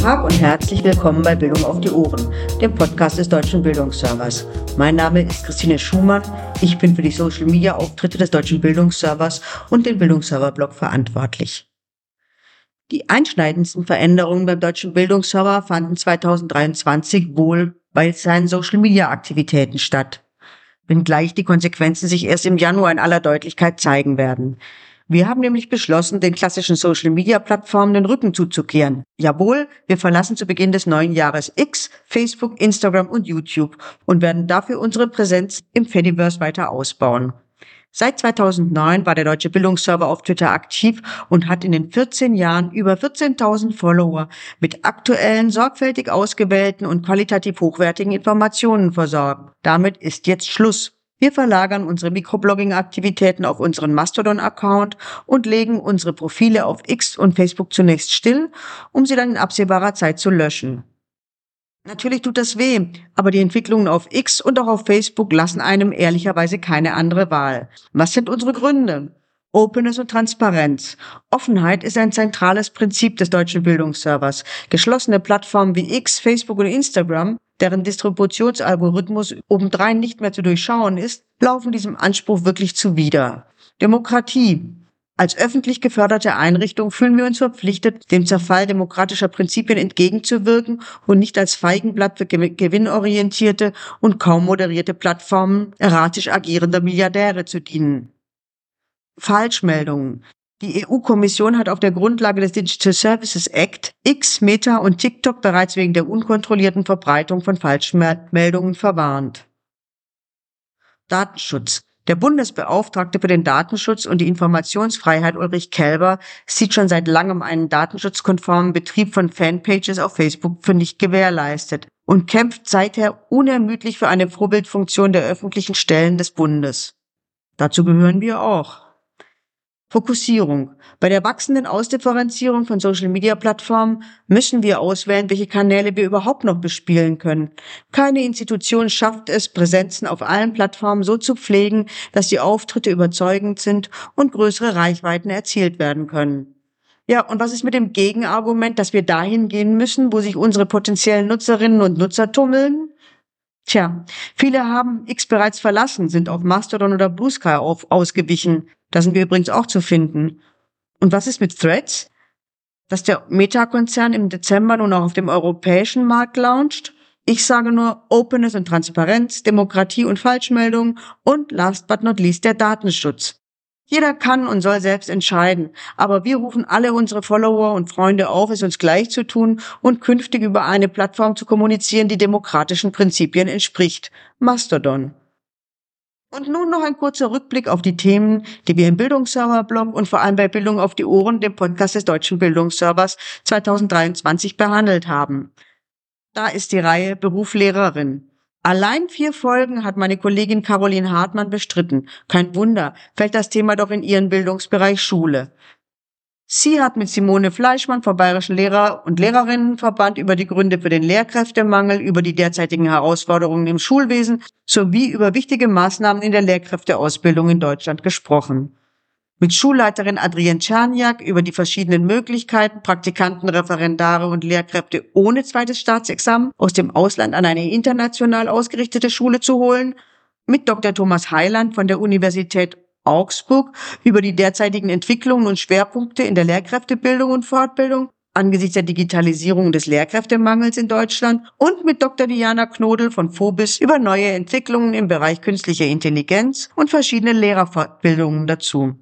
Tag und herzlich willkommen bei Bildung auf die Ohren, dem Podcast des Deutschen Bildungsservers. Mein Name ist Christine Schumann. Ich bin für die Social Media Auftritte des Deutschen Bildungsservers und den Bildungsserver-Blog verantwortlich. Die einschneidendsten Veränderungen beim Deutschen Bildungsserver fanden 2023 wohl bei seinen Social Media Aktivitäten statt. Wenngleich die Konsequenzen sich erst im Januar in aller Deutlichkeit zeigen werden. Wir haben nämlich beschlossen, den klassischen Social-Media-Plattformen den Rücken zuzukehren. Jawohl, wir verlassen zu Beginn des neuen Jahres X, Facebook, Instagram und YouTube und werden dafür unsere Präsenz im Fediverse weiter ausbauen. Seit 2009 war der Deutsche Bildungsserver auf Twitter aktiv und hat in den 14 Jahren über 14.000 Follower mit aktuellen, sorgfältig ausgewählten und qualitativ hochwertigen Informationen versorgt. Damit ist jetzt Schluss. Wir verlagern unsere Mikroblogging-Aktivitäten auf unseren Mastodon-Account und legen unsere Profile auf X und Facebook zunächst still, um sie dann in absehbarer Zeit zu löschen. Natürlich tut das weh, aber die Entwicklungen auf X und auch auf Facebook lassen einem ehrlicherweise keine andere Wahl. Was sind unsere Gründe? Openness und Transparenz. Offenheit ist ein zentrales Prinzip des deutschen Bildungsservers. Geschlossene Plattformen wie X, Facebook und Instagram deren Distributionsalgorithmus obendrein nicht mehr zu durchschauen ist, laufen diesem Anspruch wirklich zuwider. Demokratie. Als öffentlich geförderte Einrichtung fühlen wir uns verpflichtet, dem Zerfall demokratischer Prinzipien entgegenzuwirken und nicht als Feigenblatt für gewinnorientierte und kaum moderierte Plattformen erratisch agierender Milliardäre zu dienen. Falschmeldungen. Die EU-Kommission hat auf der Grundlage des Digital Services Act X, Meta und TikTok bereits wegen der unkontrollierten Verbreitung von Falschmeldungen verwarnt. Datenschutz. Der Bundesbeauftragte für den Datenschutz und die Informationsfreiheit Ulrich Kelber sieht schon seit langem einen datenschutzkonformen Betrieb von Fanpages auf Facebook für nicht gewährleistet und kämpft seither unermüdlich für eine Vorbildfunktion der öffentlichen Stellen des Bundes. Dazu gehören wir auch. Fokussierung. Bei der wachsenden Ausdifferenzierung von Social-Media-Plattformen müssen wir auswählen, welche Kanäle wir überhaupt noch bespielen können. Keine Institution schafft es, Präsenzen auf allen Plattformen so zu pflegen, dass die Auftritte überzeugend sind und größere Reichweiten erzielt werden können. Ja, und was ist mit dem Gegenargument, dass wir dahin gehen müssen, wo sich unsere potenziellen Nutzerinnen und Nutzer tummeln? Tja, viele haben X bereits verlassen, sind auf Mastodon oder Blue Sky auf, ausgewichen. Da sind wir übrigens auch zu finden. Und was ist mit Threads? Dass der Meta-Konzern im Dezember nun auch auf dem europäischen Markt launcht? Ich sage nur Openness und Transparenz, Demokratie und Falschmeldungen und last but not least der Datenschutz. Jeder kann und soll selbst entscheiden, aber wir rufen alle unsere Follower und Freunde auf, es uns gleich zu tun und künftig über eine Plattform zu kommunizieren, die demokratischen Prinzipien entspricht. Mastodon. Und nun noch ein kurzer Rückblick auf die Themen, die wir im Bildungsserver-Blog und vor allem bei Bildung auf die Ohren, dem Podcast des Deutschen Bildungsservers 2023 behandelt haben. Da ist die Reihe Beruf Lehrerin. Allein vier Folgen hat meine Kollegin Caroline Hartmann bestritten. Kein Wunder, fällt das Thema doch in ihren Bildungsbereich Schule. Sie hat mit Simone Fleischmann vom Bayerischen Lehrer- und Lehrerinnenverband über die Gründe für den Lehrkräftemangel, über die derzeitigen Herausforderungen im Schulwesen sowie über wichtige Maßnahmen in der Lehrkräfteausbildung in Deutschland gesprochen. Mit Schulleiterin Adrienne Czerniak über die verschiedenen Möglichkeiten, Praktikanten, Referendare und Lehrkräfte ohne zweites Staatsexamen aus dem Ausland an eine international ausgerichtete Schule zu holen. Mit Dr. Thomas Heiland von der Universität Augsburg über die derzeitigen Entwicklungen und Schwerpunkte in der Lehrkräftebildung und Fortbildung angesichts der Digitalisierung des Lehrkräftemangels in Deutschland und mit Dr. Diana Knodel von Phobis über neue Entwicklungen im Bereich künstlicher Intelligenz und verschiedene Lehrerfortbildungen dazu.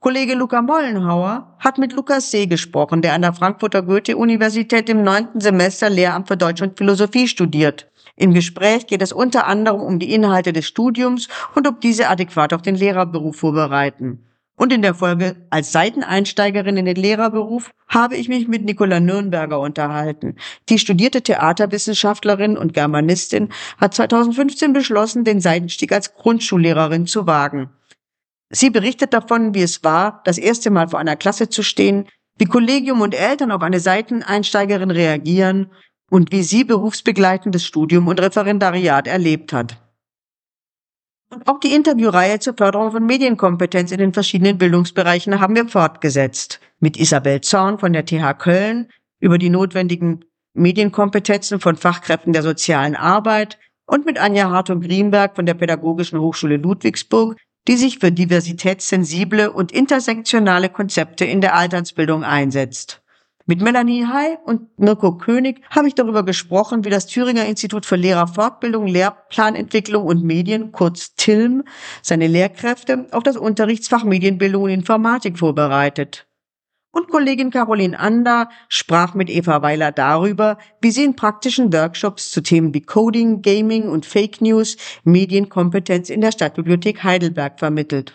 Kollege Luca Mollenhauer hat mit Lukas See gesprochen, der an der Frankfurter Goethe-Universität im neunten Semester Lehramt für Deutsch und Philosophie studiert. Im Gespräch geht es unter anderem um die Inhalte des Studiums und ob diese adäquat auf den Lehrerberuf vorbereiten. Und in der Folge als Seiteneinsteigerin in den Lehrerberuf habe ich mich mit Nicola Nürnberger unterhalten. Die studierte Theaterwissenschaftlerin und Germanistin hat 2015 beschlossen, den Seitenstieg als Grundschullehrerin zu wagen. Sie berichtet davon, wie es war, das erste Mal vor einer Klasse zu stehen, wie Kollegium und Eltern auf eine Seiteneinsteigerin reagieren und wie sie berufsbegleitendes Studium und Referendariat erlebt hat. Und auch die Interviewreihe zur Förderung von Medienkompetenz in den verschiedenen Bildungsbereichen haben wir fortgesetzt. Mit Isabel Zorn von der TH Köln, über die notwendigen Medienkompetenzen von Fachkräften der sozialen Arbeit und mit Anja Hartung-Greenberg von der Pädagogischen Hochschule Ludwigsburg, die sich für diversitätssensible und intersektionale Konzepte in der Altersbildung einsetzt. Mit Melanie Hai und Mirko König habe ich darüber gesprochen, wie das Thüringer Institut für Lehrerfortbildung, Lehrplanentwicklung und Medien, kurz TILM, seine Lehrkräfte auf das Unterrichtsfach Medienbildung und Informatik vorbereitet. Und Kollegin Caroline Ander sprach mit Eva Weiler darüber, wie sie in praktischen Workshops zu Themen wie Coding, Gaming und Fake News Medienkompetenz in der Stadtbibliothek Heidelberg vermittelt.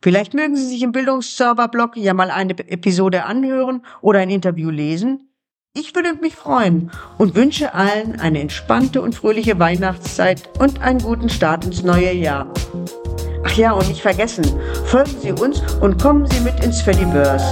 Vielleicht mögen Sie sich im Bildungsserver-Blog ja mal eine Episode anhören oder ein Interview lesen. Ich würde mich freuen und wünsche allen eine entspannte und fröhliche Weihnachtszeit und einen guten Start ins neue Jahr. Ach ja, und nicht vergessen, folgen Sie uns und kommen Sie mit ins Fediverse.